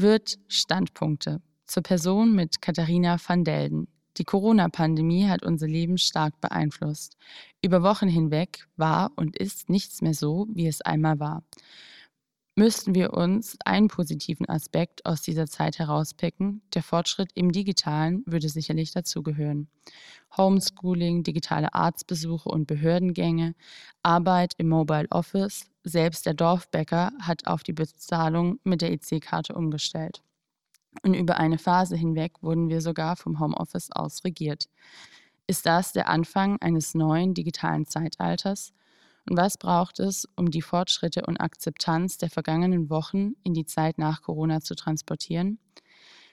wird Standpunkte zur Person mit Katharina van Delden. Die Corona-Pandemie hat unser Leben stark beeinflusst. Über Wochen hinweg war und ist nichts mehr so, wie es einmal war. Müssten wir uns einen positiven Aspekt aus dieser Zeit herauspicken, der Fortschritt im Digitalen würde sicherlich dazugehören. Homeschooling, digitale Arztbesuche und Behördengänge, Arbeit im Mobile Office, selbst der Dorfbäcker hat auf die Bezahlung mit der EC-Karte umgestellt. Und über eine Phase hinweg wurden wir sogar vom Homeoffice aus regiert. Ist das der Anfang eines neuen digitalen Zeitalters? Und was braucht es, um die Fortschritte und Akzeptanz der vergangenen Wochen in die Zeit nach Corona zu transportieren?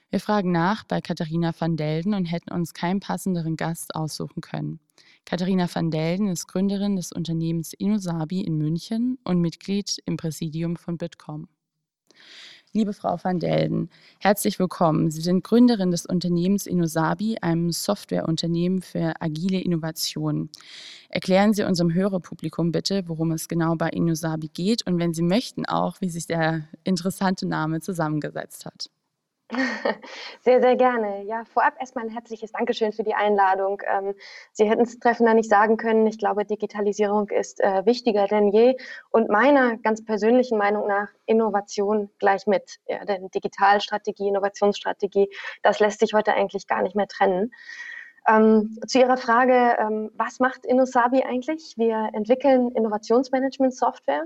Wir fragen nach bei Katharina van Delden und hätten uns keinen passenderen Gast aussuchen können. Katharina van Delden ist Gründerin des Unternehmens Innosabi in München und Mitglied im Präsidium von Bitkom. Liebe Frau van Delden, herzlich willkommen. Sie sind Gründerin des Unternehmens Innosabi, einem Softwareunternehmen für agile Innovationen. Erklären Sie unserem Hörerpublikum bitte, worum es genau bei Innosabi geht und wenn Sie möchten auch, wie sich der interessante Name zusammengesetzt hat. Sehr, sehr gerne. Ja, vorab erstmal ein herzliches Dankeschön für die Einladung. Ähm, Sie hätten es treffender nicht sagen können. Ich glaube, Digitalisierung ist äh, wichtiger denn je und meiner ganz persönlichen Meinung nach Innovation gleich mit. Ja, denn Digitalstrategie, Innovationsstrategie, das lässt sich heute eigentlich gar nicht mehr trennen. Ähm, zu Ihrer Frage, ähm, was macht InnoSabi eigentlich? Wir entwickeln Innovationsmanagement-Software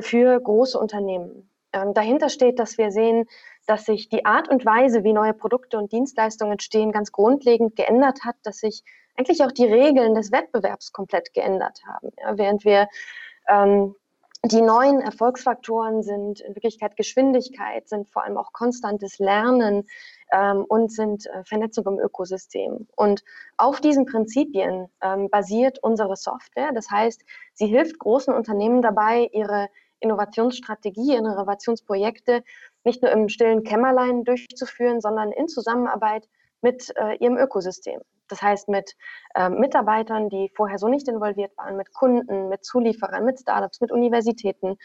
für große Unternehmen. Ähm, dahinter steht, dass wir sehen, dass sich die Art und Weise, wie neue Produkte und Dienstleistungen entstehen, ganz grundlegend geändert hat, dass sich eigentlich auch die Regeln des Wettbewerbs komplett geändert haben. Ja, während wir ähm, die neuen Erfolgsfaktoren sind in Wirklichkeit Geschwindigkeit, sind vor allem auch konstantes Lernen ähm, und sind äh, Vernetzung im Ökosystem. Und auf diesen Prinzipien ähm, basiert unsere Software. Das heißt, sie hilft großen Unternehmen dabei, ihre Innovationsstrategie, Innovationsprojekte nicht nur im stillen Kämmerlein durchzuführen, sondern in Zusammenarbeit mit äh, ihrem Ökosystem. Das heißt mit äh, Mitarbeitern, die vorher so nicht involviert waren, mit Kunden, mit Zulieferern, mit Startups, mit Universitäten.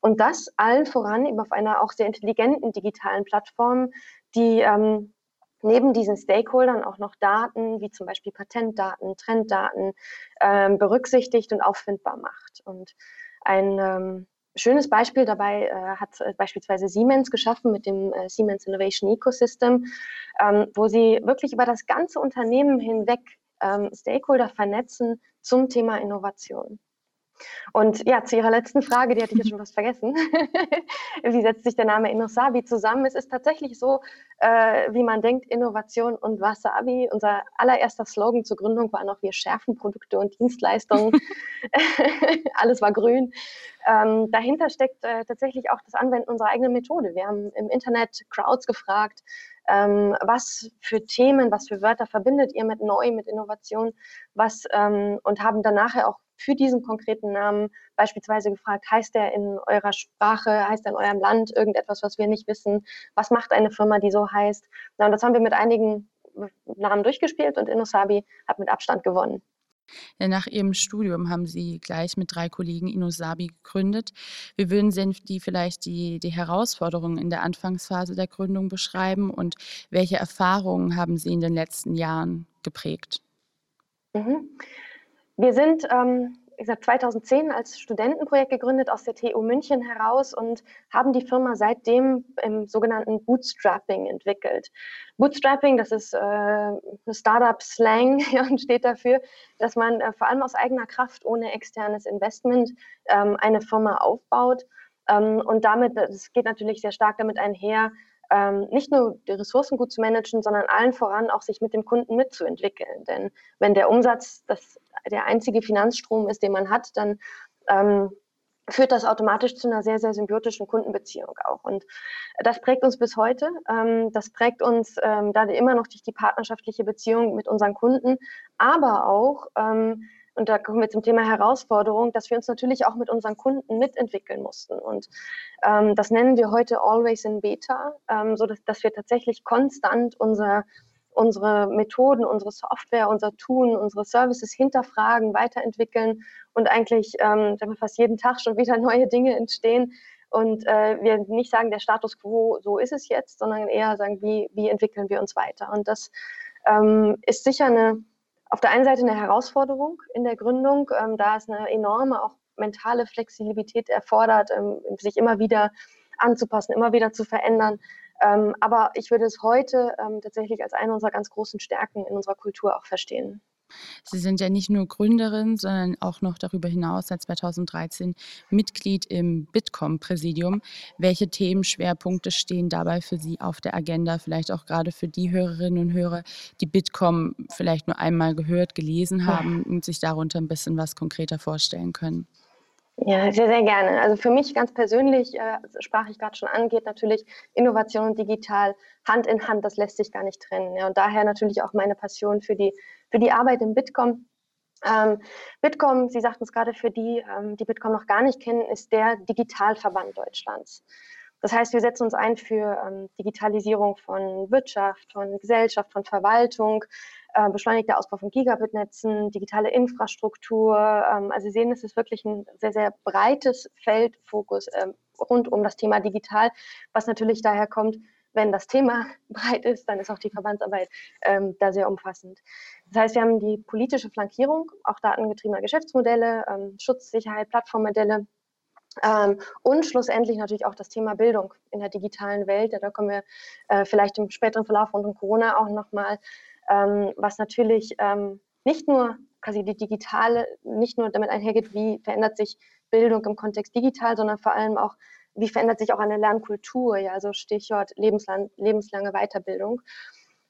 Und das allen voran eben auf einer auch sehr intelligenten digitalen Plattform, die ähm, neben diesen Stakeholdern auch noch Daten, wie zum Beispiel Patentdaten, Trenddaten, ähm, berücksichtigt und auffindbar macht. Und ein ähm, schönes Beispiel dabei äh, hat äh, beispielsweise Siemens geschaffen mit dem äh, Siemens Innovation Ecosystem, ähm, wo sie wirklich über das ganze Unternehmen hinweg ähm, Stakeholder vernetzen zum Thema Innovation. Und ja, zu Ihrer letzten Frage, die hatte ich jetzt schon fast vergessen. wie setzt sich der Name Innosabi zusammen? Es ist tatsächlich so, äh, wie man denkt, Innovation und Wasabi. Unser allererster Slogan zur Gründung war noch, wir schärfen Produkte und Dienstleistungen. Alles war grün. Ähm, dahinter steckt äh, tatsächlich auch das Anwenden unserer eigenen Methode. Wir haben im Internet Crowds gefragt, ähm, was für Themen, was für Wörter verbindet ihr mit neu, mit Innovation, was ähm, und haben dann nachher auch für diesen konkreten Namen beispielsweise gefragt, heißt der in eurer Sprache, heißt er in eurem Land irgendetwas, was wir nicht wissen? Was macht eine Firma, die so heißt? Na, und das haben wir mit einigen Namen durchgespielt und Innosabi hat mit Abstand gewonnen. Nach Ihrem Studium haben Sie gleich mit drei Kollegen Innosabi gegründet. Wie würden Sie die vielleicht die, die Herausforderungen in der Anfangsphase der Gründung beschreiben und welche Erfahrungen haben Sie in den letzten Jahren geprägt? Mhm. Wir sind, ähm, wie gesagt, 2010 als Studentenprojekt gegründet aus der TU München heraus und haben die Firma seitdem im sogenannten Bootstrapping entwickelt. Bootstrapping, das ist äh, Startup-Slang und steht dafür, dass man äh, vor allem aus eigener Kraft ohne externes Investment ähm, eine Firma aufbaut. Ähm, und damit, das geht natürlich sehr stark damit einher, ähm, nicht nur die Ressourcen gut zu managen, sondern allen voran auch sich mit dem Kunden mitzuentwickeln. Denn wenn der Umsatz das, der einzige Finanzstrom ist, den man hat, dann ähm, führt das automatisch zu einer sehr, sehr symbiotischen Kundenbeziehung auch. Und das prägt uns bis heute. Ähm, das prägt uns ähm, da immer noch durch die partnerschaftliche Beziehung mit unseren Kunden, aber auch ähm, und da kommen wir zum Thema Herausforderung, dass wir uns natürlich auch mit unseren Kunden mitentwickeln mussten. Und ähm, das nennen wir heute Always in Beta, ähm, so dass, wir tatsächlich konstant unser, unsere Methoden, unsere Software, unser Tun, unsere Services hinterfragen, weiterentwickeln und eigentlich ähm, fast jeden Tag schon wieder neue Dinge entstehen und äh, wir nicht sagen, der Status quo, so ist es jetzt, sondern eher sagen, wie, wie entwickeln wir uns weiter. Und das ähm, ist sicher eine, auf der einen Seite eine Herausforderung in der Gründung, ähm, da es eine enorme auch mentale Flexibilität erfordert, ähm, sich immer wieder anzupassen, immer wieder zu verändern. Ähm, aber ich würde es heute ähm, tatsächlich als eine unserer ganz großen Stärken in unserer Kultur auch verstehen. Sie sind ja nicht nur Gründerin, sondern auch noch darüber hinaus seit 2013 Mitglied im Bitkom-Präsidium. Welche Themenschwerpunkte stehen dabei für Sie auf der Agenda? Vielleicht auch gerade für die Hörerinnen und Hörer, die Bitkom vielleicht nur einmal gehört, gelesen haben und sich darunter ein bisschen was konkreter vorstellen können. Ja, sehr, sehr gerne. Also für mich ganz persönlich, äh, sprach ich gerade schon an, geht natürlich Innovation und digital Hand in Hand. Das lässt sich gar nicht trennen. Ja. Und daher natürlich auch meine Passion für die, für die Arbeit im Bitkom. Ähm, Bitkom, Sie sagten es gerade, für die, ähm, die Bitkom noch gar nicht kennen, ist der Digitalverband Deutschlands. Das heißt, wir setzen uns ein für ähm, Digitalisierung von Wirtschaft, von Gesellschaft, von Verwaltung, äh, beschleunigter Ausbau von Gigabit-Netzen, digitale Infrastruktur. Ähm, also Sie sehen, es ist wirklich ein sehr, sehr breites Feldfokus ähm, rund um das Thema digital, was natürlich daher kommt, wenn das Thema breit ist, dann ist auch die Verbandsarbeit ähm, da sehr umfassend. Das heißt, wir haben die politische Flankierung, auch datengetriebener Geschäftsmodelle, ähm, Schutz, Plattformmodelle, ähm, und schlussendlich natürlich auch das Thema Bildung in der digitalen Welt. Ja, da kommen wir äh, vielleicht im späteren Verlauf rund um Corona auch nochmal was natürlich ähm, nicht nur quasi die digitale, nicht nur damit einhergeht, wie verändert sich Bildung im Kontext digital, sondern vor allem auch, wie verändert sich auch eine Lernkultur, ja, also Stichwort lebenslang, lebenslange Weiterbildung.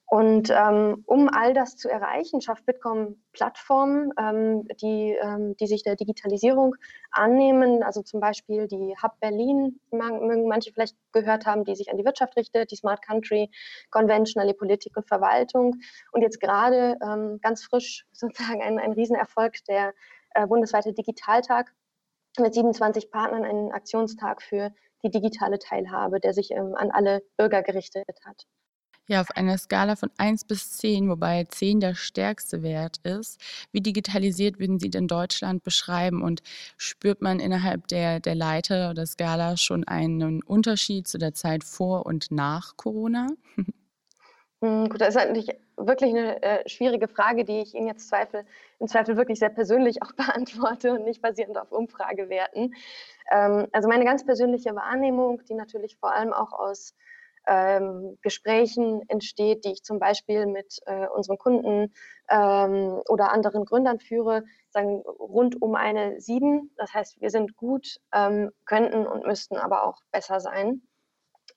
Und ähm, um all das zu erreichen, schafft Bitkom Plattformen, ähm, die, ähm, die sich der Digitalisierung annehmen. Also zum Beispiel die Hub Berlin, mögen manche vielleicht gehört haben, die sich an die Wirtschaft richtet, die Smart Country Convention die Politik und Verwaltung. Und jetzt gerade ähm, ganz frisch sozusagen ein, ein Riesenerfolg, der äh, bundesweite Digitaltag mit 27 Partnern, einen Aktionstag für die digitale Teilhabe, der sich ähm, an alle Bürger gerichtet hat. Ja, auf einer Skala von 1 bis 10, wobei 10 der stärkste Wert ist. Wie digitalisiert würden Sie denn Deutschland beschreiben und spürt man innerhalb der, der Leiter oder Skala schon einen Unterschied zu der Zeit vor und nach Corona? Hm, gut, das ist eigentlich wirklich eine äh, schwierige Frage, die ich Ihnen jetzt Zweifel, im Zweifel wirklich sehr persönlich auch beantworte und nicht basierend auf Umfragewerten. Ähm, also meine ganz persönliche Wahrnehmung, die natürlich vor allem auch aus ähm, Gesprächen entsteht, die ich zum Beispiel mit äh, unseren Kunden ähm, oder anderen Gründern führe, sagen rund um eine sieben. Das heißt, wir sind gut, ähm, könnten und müssten aber auch besser sein.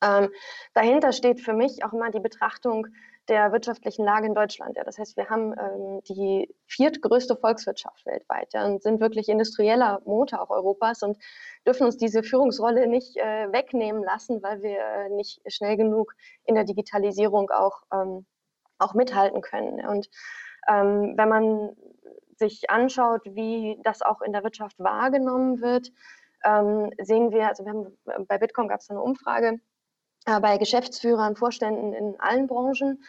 Ähm, dahinter steht für mich auch immer die Betrachtung der wirtschaftlichen Lage in Deutschland. Ja. Das heißt, wir haben ähm, die viertgrößte Volkswirtschaft weltweit ja, und sind wirklich industrieller Motor auch Europas und dürfen uns diese Führungsrolle nicht äh, wegnehmen lassen, weil wir äh, nicht schnell genug in der Digitalisierung auch, ähm, auch mithalten können. Und ähm, wenn man sich anschaut, wie das auch in der Wirtschaft wahrgenommen wird, ähm, sehen wir, also wir haben, bei Bitkom gab es eine Umfrage, äh, bei Geschäftsführern, Vorständen in allen Branchen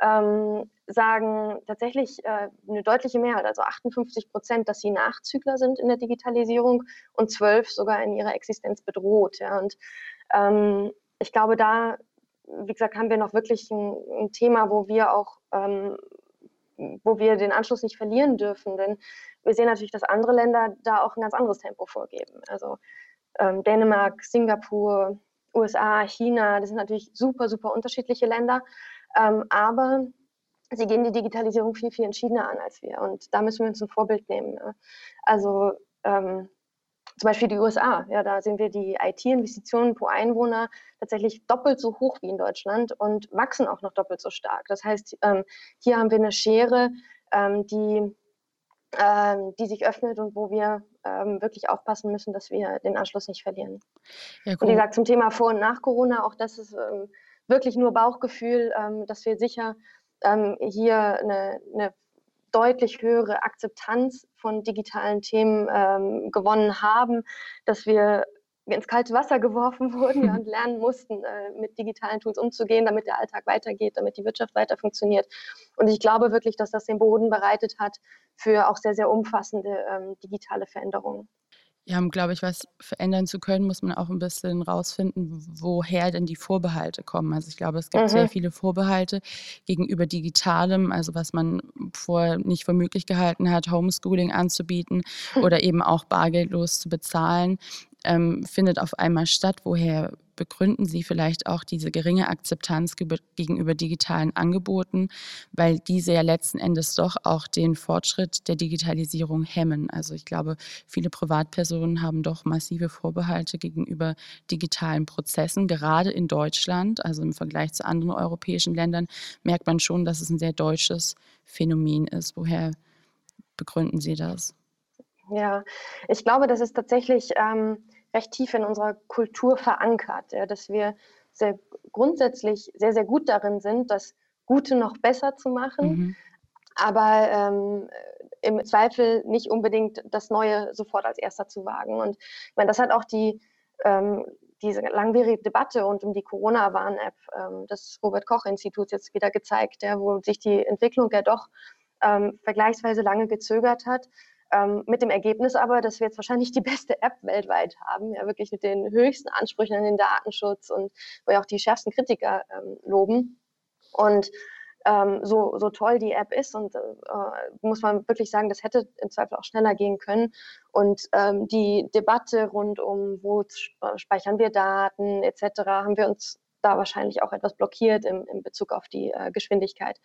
ähm, sagen tatsächlich äh, eine deutliche Mehrheit, also 58 Prozent, dass sie Nachzügler sind in der Digitalisierung und zwölf sogar in ihrer Existenz bedroht. Ja. Und ähm, ich glaube, da, wie gesagt, haben wir noch wirklich ein, ein Thema, wo wir auch, ähm, wo wir den Anschluss nicht verlieren dürfen. Denn wir sehen natürlich, dass andere Länder da auch ein ganz anderes Tempo vorgeben. Also ähm, Dänemark, Singapur, USA, China, das sind natürlich super, super unterschiedliche Länder. Ähm, aber sie gehen die Digitalisierung viel, viel entschiedener an als wir. Und da müssen wir uns ein Vorbild nehmen. Ne? Also ähm, zum Beispiel die USA, ja, da sehen wir die IT-Investitionen pro Einwohner tatsächlich doppelt so hoch wie in Deutschland und wachsen auch noch doppelt so stark. Das heißt, ähm, hier haben wir eine Schere, ähm, die die sich öffnet und wo wir ähm, wirklich aufpassen müssen, dass wir den Anschluss nicht verlieren. Ja. Und wie gesagt, zum Thema Vor- und nach Corona, auch das ist ähm, wirklich nur Bauchgefühl, ähm, dass wir sicher ähm, hier eine, eine, deutlich höhere Akzeptanz von digitalen Themen ähm, gewonnen haben, dass wir ins kalte Wasser geworfen wurden ja, und lernen mussten, äh, mit digitalen Tools umzugehen, damit der Alltag weitergeht, damit die Wirtschaft weiter funktioniert. Und ich glaube wirklich, dass das den Boden bereitet hat für auch sehr, sehr umfassende ähm, digitale Veränderungen. Ja, um, glaube ich, was verändern zu können, muss man auch ein bisschen rausfinden, woher denn die Vorbehalte kommen. Also, ich glaube, es gibt sehr Mhm. viele Vorbehalte gegenüber Digitalem, also was man vorher nicht für möglich gehalten hat, Homeschooling anzubieten oder eben auch bargeldlos zu bezahlen, ähm, findet auf einmal statt. Woher begründen Sie vielleicht auch diese geringe Akzeptanz gegenüber digitalen Angeboten, weil diese ja letzten Endes doch auch den Fortschritt der Digitalisierung hemmen? Also, ich glaube, viele Privatpersonen haben doch massive Vorbehalte gegenüber digitalen Prozessen, gerade in Deutschland. Also, im Vergleich zu anderen europäischen Ländern merkt man schon, dass es ein sehr deutsches Phänomen ist. Woher begründen Sie das? Ja, ich glaube, das ist tatsächlich, ähm, recht tief in unserer Kultur verankert, ja, dass wir sehr grundsätzlich sehr, sehr gut darin sind, das Gute noch besser zu machen, Mhm. aber, ähm, äh, im Zweifel nicht unbedingt das Neue sofort als Erster zu wagen. Und ich meine, das hat auch die ähm, diese langwierige Debatte rund um die Corona-Warn-App, ähm, des Robert-Koch-Instituts jetzt wieder gezeigt, ja, wo sich die Entwicklung ja doch, ähm, vergleichsweise lange gezögert hat. Ähm, mit dem Ergebnis aber, dass wir jetzt wahrscheinlich die beste App weltweit haben, ja, wirklich mit den höchsten Ansprüchen an den Datenschutz und wo ja auch die schärfsten Kritiker ähm, loben. Und ähm, so, so toll die App ist und äh, muss man wirklich sagen, das hätte im Zweifel auch schneller gehen können. Und ähm, die Debatte rund um, wo speichern wir Daten etc., haben wir uns da wahrscheinlich auch etwas blockiert im, im Bezug auf die äh, Geschwindigkeit.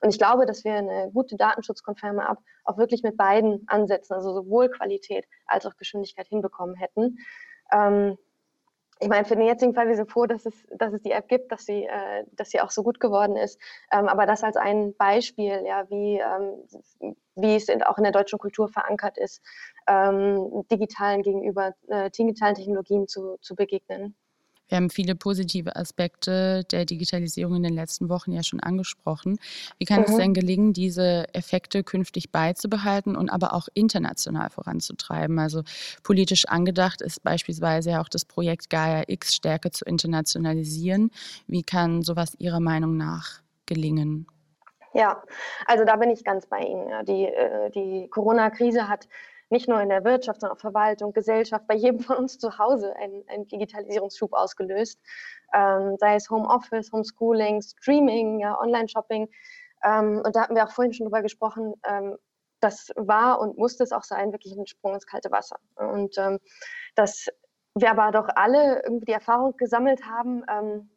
Und ich glaube, dass wir eine gute datenschutzkonforme App auch wirklich mit beiden Ansätzen, also sowohl Qualität als auch Geschwindigkeit hinbekommen hätten. Ähm, ich meine, für den jetzigen Fall, wir sind froh, dass es, dass es die App gibt, dass sie, äh, dass sie auch so gut geworden ist. Ähm, aber das als ein Beispiel, ja, wie, ähm, wie es in, auch in der deutschen Kultur verankert ist, ähm, digitalen gegenüber äh, digitalen Technologien zu, zu begegnen. Wir haben viele positive Aspekte der Digitalisierung in den letzten Wochen ja schon angesprochen. Wie kann es denn Mhm. gelingen, diese Effekte künftig beizubehalten und aber auch international voranzutreiben? Also politisch angedacht ist beispielsweise ja auch das Projekt Gaia X stärker zu internationalisieren. Wie kann sowas Ihrer Meinung nach gelingen? Ja, also da bin ich ganz bei Ihnen. Die, äh, die Corona-Krise hat nicht nur in der Wirtschaft, sondern auch Verwaltung, Gesellschaft, bei jedem von uns zu Hause einen, einen Digitalisierungsschub ausgelöst. Ähm, sei es Homeoffice, Homeschooling, Streaming, ja, Online-Shopping. Ähm, und da hatten wir auch vorhin schon drüber gesprochen, ähm, das war und musste es auch sein, wirklich ein Sprung ins kalte Wasser. Und ähm, dass wir aber doch alle irgendwie die Erfahrung gesammelt haben, ähm,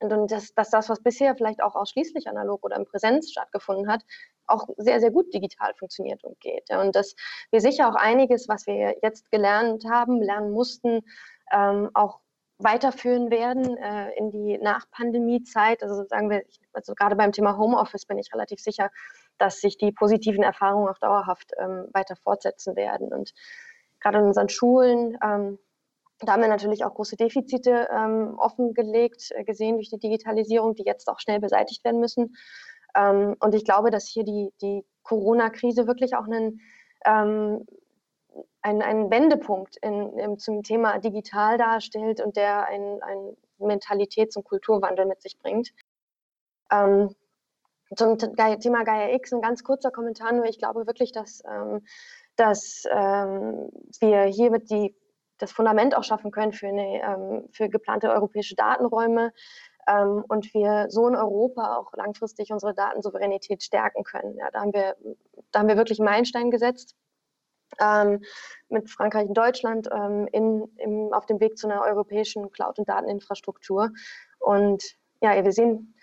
und dass, dass das, was bisher vielleicht auch ausschließlich analog oder in Präsenz stattgefunden hat, auch sehr, sehr gut digital funktioniert und geht. Und dass wir sicher auch einiges, was wir jetzt gelernt haben, lernen mussten, ähm, auch weiterführen werden äh, in die Nach-Pandemie-Zeit. Also sagen wir, also gerade beim Thema Homeoffice bin ich relativ sicher, dass sich die positiven Erfahrungen auch dauerhaft ähm, weiter fortsetzen werden. Und gerade in unseren Schulen, ähm, da haben wir natürlich auch große Defizite ähm, offengelegt, äh, gesehen durch die Digitalisierung, die jetzt auch schnell beseitigt werden müssen. Ähm, und ich glaube, dass hier die, die Corona-Krise wirklich auch einen, ähm, einen, einen Wendepunkt in, in, zum Thema digital darstellt und der einen, einen Mentalitäts- und Kulturwandel mit sich bringt. Ähm, zum Thema Gaia X ein ganz kurzer Kommentar nur. Ich glaube wirklich, dass, ähm, dass ähm, wir hiermit die, das Fundament auch schaffen können für, eine, ähm, für geplante europäische Datenräume ähm, und wir so in Europa auch langfristig unsere Datensouveränität stärken können. Ja, da, haben wir, da haben wir wirklich einen Meilenstein gesetzt. Ähm, mit Frankreich und Deutschland ähm, in, im, auf dem Weg zu einer europäischen Cloud- und Dateninfrastruktur. Und ja, wir sehen,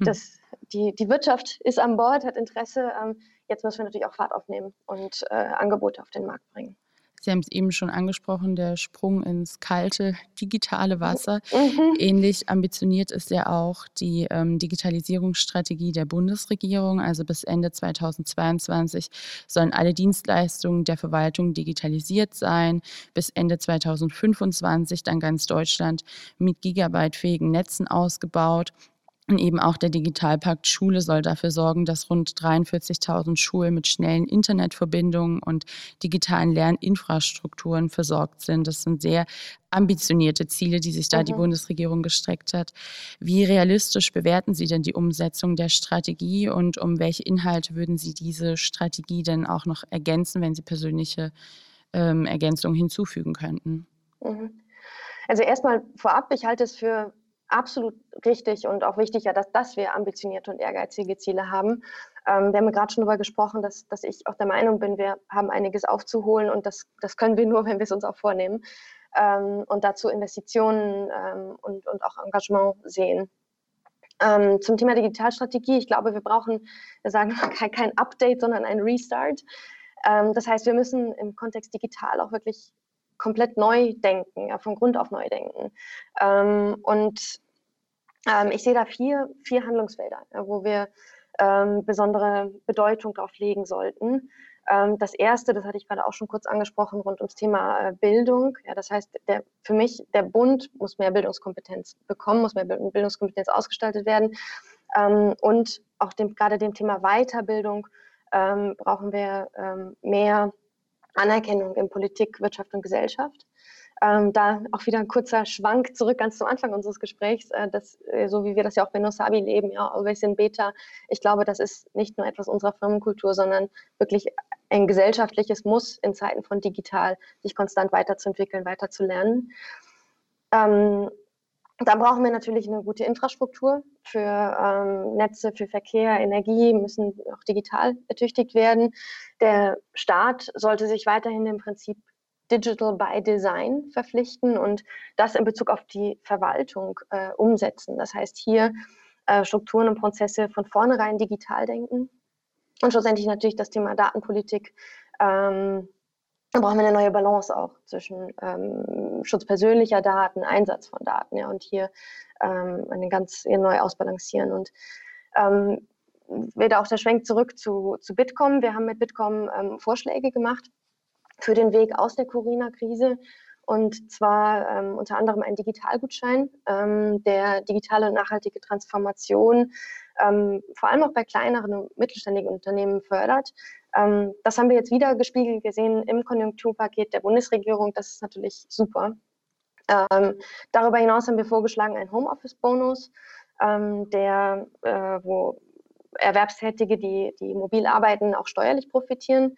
dass die, die Wirtschaft ist an Bord, hat Interesse. Ähm, jetzt müssen wir natürlich auch Fahrt aufnehmen und äh, Angebote auf den Markt bringen. Sie haben es eben schon angesprochen, der Sprung ins kalte digitale Wasser. Mhm. Ähnlich ambitioniert ist ja auch die ähm, Digitalisierungsstrategie der Bundesregierung. Also bis Ende 2022 sollen alle Dienstleistungen der Verwaltung digitalisiert sein. Bis Ende 2025 dann ganz Deutschland mit gigabytefähigen Netzen ausgebaut. Und eben auch der Digitalpakt Schule soll dafür sorgen, dass rund 43.000 Schulen mit schnellen Internetverbindungen und digitalen Lerninfrastrukturen versorgt sind. Das sind sehr ambitionierte Ziele, die sich da mhm. die Bundesregierung gestreckt hat. Wie realistisch bewerten Sie denn die Umsetzung der Strategie und um welche Inhalte würden Sie diese Strategie denn auch noch ergänzen, wenn Sie persönliche ähm, Ergänzungen hinzufügen könnten? Mhm. Also erstmal vorab, ich halte es für absolut richtig und auch wichtig, ja, dass, dass wir ambitionierte und ehrgeizige Ziele haben. Ähm, wir haben gerade schon darüber gesprochen, dass, dass ich auch der Meinung bin, wir haben einiges aufzuholen und das, das können wir nur, wenn wir es uns auch vornehmen ähm, und dazu Investitionen ähm, und, und auch Engagement sehen. Ähm, zum Thema Digitalstrategie, ich glaube, wir brauchen, wir sagen kein, kein Update, sondern ein Restart. Ähm, das heißt, wir müssen im Kontext digital auch wirklich komplett neu denken, ja, von Grund auf neu denken. Ähm, und ähm, ich sehe da vier, vier Handlungsfelder, wo wir ähm, besondere Bedeutung drauf legen sollten. Ähm, das erste, das hatte ich gerade auch schon kurz angesprochen, rund ums Thema äh, Bildung. Ja, das heißt, der, für mich, der Bund muss mehr Bildungskompetenz bekommen, muss mehr Bildungskompetenz ausgestaltet werden. Ähm, und auch dem, gerade dem Thema Weiterbildung ähm, brauchen wir ähm, mehr Anerkennung in Politik, Wirtschaft und Gesellschaft. Ähm, da auch wieder ein kurzer Schwank zurück ganz zum Anfang unseres Gesprächs, äh, dass, äh, so wie wir das ja auch bei Nosabi leben, ja, always in Beta. Ich glaube, das ist nicht nur etwas unserer Firmenkultur, sondern wirklich ein gesellschaftliches Muss in Zeiten von digital, sich konstant weiterzuentwickeln, weiterzulernen. Ähm, da brauchen wir natürlich eine gute Infrastruktur für ähm, Netze, für Verkehr, Energie, müssen auch digital ertüchtigt werden. Der Staat sollte sich weiterhin im Prinzip Digital by Design verpflichten und das in Bezug auf die Verwaltung äh, umsetzen. Das heißt, hier äh, Strukturen und Prozesse von vornherein digital denken und schlussendlich natürlich das Thema Datenpolitik. Ähm, da brauchen wir eine neue Balance auch zwischen ähm, Schutz persönlicher Daten, Einsatz von Daten, ja, und hier ähm, eine ganz neu ausbalancieren. Und ähm, wieder auch der Schwenk zurück zu, zu Bitkom. Wir haben mit Bitkom ähm, Vorschläge gemacht für den Weg aus der Corona-Krise. Und zwar ähm, unter anderem ein Digitalgutschein, ähm, der digitale und nachhaltige Transformation ähm, vor allem auch bei kleineren und mittelständigen Unternehmen fördert. Ähm, das haben wir jetzt wieder gespiegelt gesehen im Konjunkturpaket der Bundesregierung. Das ist natürlich super. Ähm, darüber hinaus haben wir vorgeschlagen einen Homeoffice-Bonus, ähm, der, äh, wo Erwerbstätige, die, die mobil arbeiten, auch steuerlich profitieren.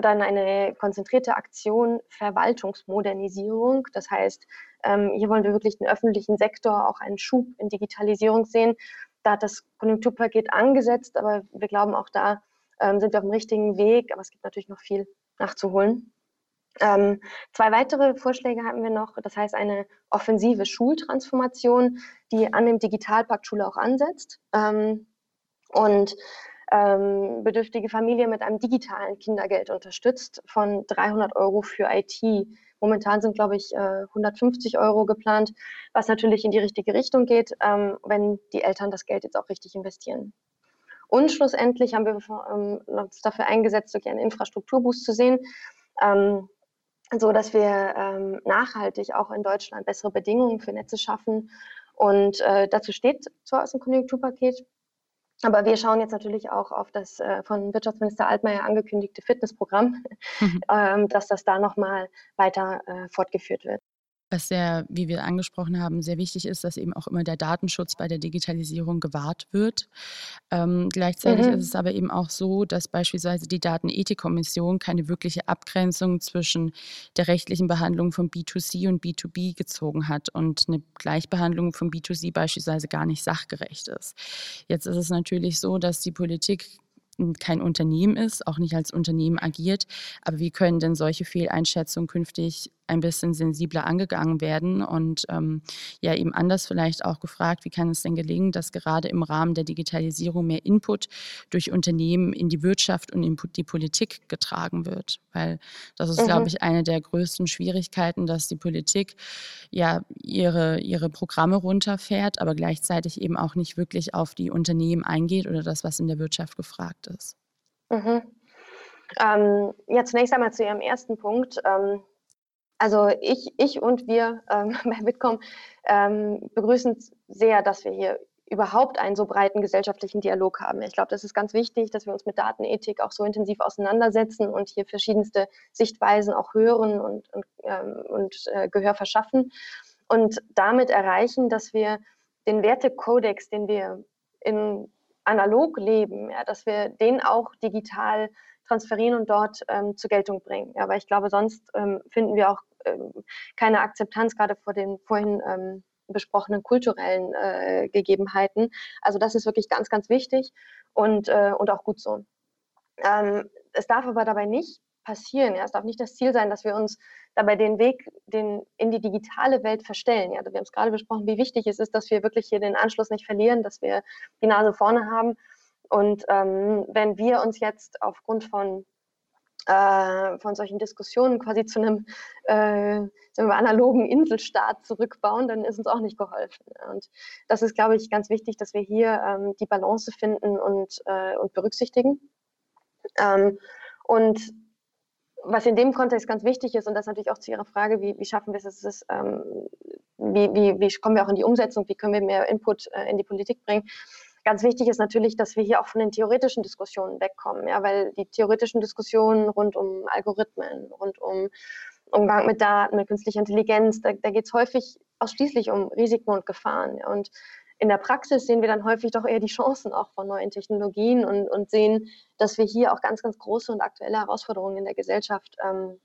Dann eine konzentrierte Aktion Verwaltungsmodernisierung. Das heißt, ähm, hier wollen wir wirklich den öffentlichen Sektor auch einen Schub in Digitalisierung sehen. Da hat das Konjunkturpaket angesetzt, aber wir glauben auch da ähm, sind wir auf dem richtigen Weg, aber es gibt natürlich noch viel nachzuholen. Ähm, zwei weitere Vorschläge hatten wir noch, das heißt eine offensive Schultransformation, die an dem Digitalpakt Schule auch ansetzt ähm, und ähm, bedürftige Familie mit einem digitalen Kindergeld unterstützt von 300 Euro für IT. Momentan sind, glaube ich, 150 äh, Euro geplant, was natürlich in die richtige Richtung geht, ähm, wenn die Eltern das Geld jetzt auch richtig investieren. Und schlussendlich haben wir ähm, uns dafür eingesetzt, wirklich einen Infrastrukturboost zu sehen, ähm, so dass wir ähm, nachhaltig auch in Deutschland bessere Bedingungen für Netze schaffen. Und äh, dazu steht zwar aus dem Konjunkturpaket, aber wir schauen jetzt natürlich auch auf das äh, von Wirtschaftsminister Altmaier angekündigte Fitnessprogramm, mhm. ähm, dass das da nochmal weiter äh, fortgeführt wird. Was sehr, wie wir angesprochen haben, sehr wichtig ist, dass eben auch immer der Datenschutz bei der Digitalisierung gewahrt wird. Ähm, gleichzeitig mhm. ist es aber eben auch so, dass beispielsweise die Datenethikkommission keine wirkliche Abgrenzung zwischen der rechtlichen Behandlung von B2C und B2B gezogen hat und eine Gleichbehandlung von B2C beispielsweise gar nicht sachgerecht ist. Jetzt ist es natürlich so, dass die Politik kein Unternehmen ist, auch nicht als Unternehmen agiert. Aber wie können denn solche Fehleinschätzungen künftig ein bisschen sensibler angegangen werden und ähm, ja eben anders vielleicht auch gefragt, wie kann es denn gelingen, dass gerade im Rahmen der Digitalisierung mehr Input durch Unternehmen in die Wirtschaft und in die Politik getragen wird? Weil das ist, mhm. glaube ich, eine der größten Schwierigkeiten, dass die Politik ja ihre, ihre Programme runterfährt, aber gleichzeitig eben auch nicht wirklich auf die Unternehmen eingeht oder das, was in der Wirtschaft gefragt ist. Mhm. Ähm, ja, zunächst einmal zu Ihrem ersten Punkt. Ähm, also ich, ich und wir ähm, bei Bitkom ähm, begrüßen sehr, dass wir hier überhaupt einen so breiten gesellschaftlichen Dialog haben. Ich glaube, das ist ganz wichtig, dass wir uns mit Datenethik auch so intensiv auseinandersetzen und hier verschiedenste Sichtweisen auch hören und, und, ähm, und äh, Gehör verschaffen und damit erreichen, dass wir den Wertekodex, den wir in analog leben, ja, dass wir den auch digital transferieren und dort ähm, zur Geltung bringen. Ja, weil ich glaube, sonst ähm, finden wir auch ähm, keine Akzeptanz gerade vor den vorhin ähm, besprochenen kulturellen äh, Gegebenheiten. Also das ist wirklich ganz, ganz wichtig und, äh, und auch gut so. Ähm, es darf aber dabei nicht passieren. Ja? Es darf nicht das Ziel sein, dass wir uns dabei den Weg den, in die digitale Welt verstellen. Ja? Wir haben es gerade besprochen, wie wichtig es ist, dass wir wirklich hier den Anschluss nicht verlieren, dass wir die Nase vorne haben. Und ähm, wenn wir uns jetzt aufgrund von äh, von solchen Diskussionen quasi zu einem äh, wir, analogen Inselstaat zurückbauen, dann ist uns auch nicht geholfen. Und das ist, glaube ich, ganz wichtig, dass wir hier ähm, die Balance finden und, äh, und berücksichtigen. Ähm, und was in dem Kontext ganz wichtig ist, und das natürlich auch zu Ihrer Frage, wie, wie schaffen wir es, ist, ähm, wie, wie, wie kommen wir auch in die Umsetzung, wie können wir mehr Input äh, in die Politik bringen, Ganz wichtig ist natürlich, dass wir hier auch von den theoretischen Diskussionen wegkommen, ja, weil die theoretischen Diskussionen rund um Algorithmen, rund um Umgang mit Daten, mit künstlicher Intelligenz, da, da geht es häufig ausschließlich um Risiken und Gefahren. Ja. Und in der Praxis sehen wir dann häufig doch eher die Chancen auch von neuen Technologien und, und sehen, dass wir hier auch ganz, ganz große und aktuelle Herausforderungen in der Gesellschaft ähm,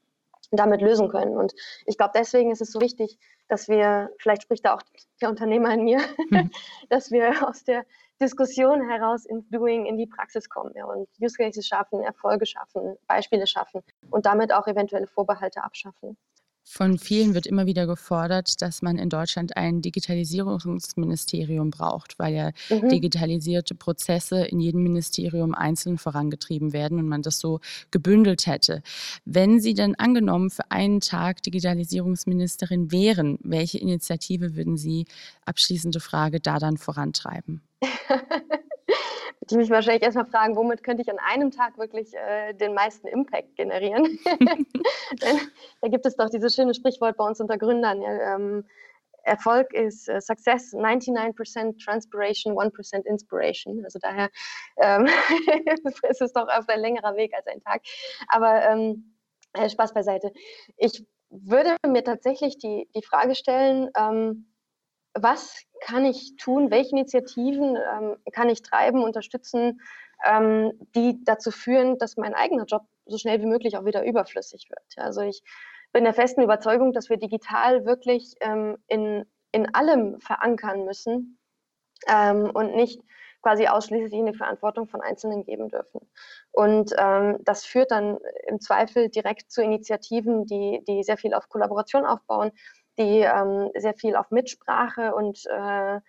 damit lösen können. Und ich glaube, deswegen ist es so wichtig, dass wir, vielleicht spricht da auch der Unternehmer in mir, mhm. dass wir aus der Diskussion heraus ins Doing, in die Praxis kommen ja, und Use Cases schaffen, Erfolge schaffen, Beispiele schaffen und damit auch eventuelle Vorbehalte abschaffen. Von vielen wird immer wieder gefordert, dass man in Deutschland ein Digitalisierungsministerium braucht, weil ja mhm. digitalisierte Prozesse in jedem Ministerium einzeln vorangetrieben werden und man das so gebündelt hätte. Wenn Sie denn angenommen für einen Tag Digitalisierungsministerin wären, welche Initiative würden Sie, abschließende Frage, da dann vorantreiben? die mich wahrscheinlich erstmal fragen, womit könnte ich an einem Tag wirklich äh, den meisten Impact generieren? da gibt es doch dieses schöne Sprichwort bei uns unter Gründern. Ja, ähm, Erfolg ist äh, Success 99% Transpiration, 1% Inspiration. Also daher ähm, ist es doch oft ein längerer Weg als ein Tag. Aber ähm, äh, Spaß beiseite. Ich würde mir tatsächlich die, die Frage stellen, ähm, was kann ich tun, welche Initiativen ähm, kann ich treiben, unterstützen, ähm, die dazu führen, dass mein eigener Job so schnell wie möglich auch wieder überflüssig wird. Also ich bin der festen Überzeugung, dass wir digital wirklich ähm, in, in allem verankern müssen ähm, und nicht quasi ausschließlich in die Verantwortung von Einzelnen geben dürfen. Und ähm, das führt dann im Zweifel direkt zu Initiativen, die, die sehr viel auf Kollaboration aufbauen, die ähm, sehr viel auf Mitsprache und äh,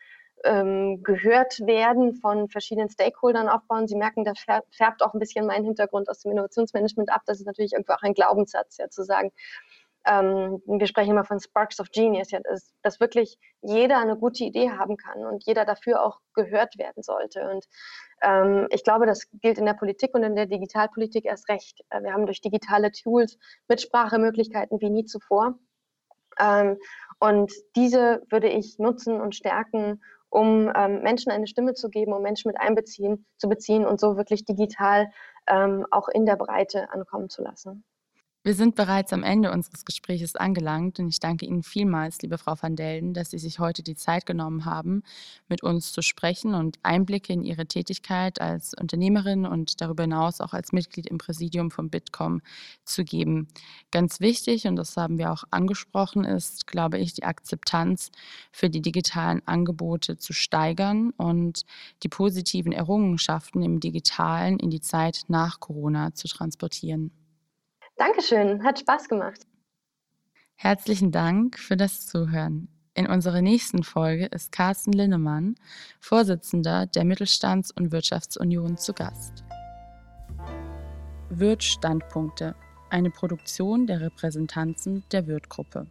ähm, gehört werden von verschiedenen Stakeholdern aufbauen. Sie merken, da färbt auch ein bisschen mein Hintergrund aus dem Innovationsmanagement ab. Das ist natürlich irgendwo auch ein Glaubenssatz, ja, zu sagen, ähm, wir sprechen immer von Sparks of Genius, ja, dass, dass, wirklich jeder eine gute Idee haben kann und jeder dafür auch gehört werden sollte. Und ähm, ich glaube, das gilt in der Politik und in der Digitalpolitik erst recht. Äh, wir haben durch digitale Tools Mitsprachemöglichkeiten wie nie zuvor. Ähm, und diese würde ich nutzen und stärken, um ähm, Menschen eine Stimme zu geben, um Menschen mit einbeziehen, zu beziehen und so wirklich digital ähm, auch in der Breite ankommen zu lassen. Wir sind bereits am Ende unseres Gesprächs angelangt und ich danke Ihnen vielmals, liebe Frau van Delden, dass Sie sich heute die Zeit genommen haben, mit uns zu sprechen und Einblicke in Ihre Tätigkeit als Unternehmerin und darüber hinaus auch als Mitglied im Präsidium von Bitkom zu geben. Ganz wichtig, und das haben wir auch angesprochen, ist, glaube ich, die Akzeptanz für die digitalen Angebote zu steigern und die positiven Errungenschaften im digitalen in die Zeit nach Corona zu transportieren. Dankeschön, hat Spaß gemacht. Herzlichen Dank für das Zuhören. In unserer nächsten Folge ist Carsten Linnemann, Vorsitzender der Mittelstands- und Wirtschaftsunion, zu Gast. Wirt Standpunkte, eine Produktion der Repräsentanzen der Wirt-Gruppe.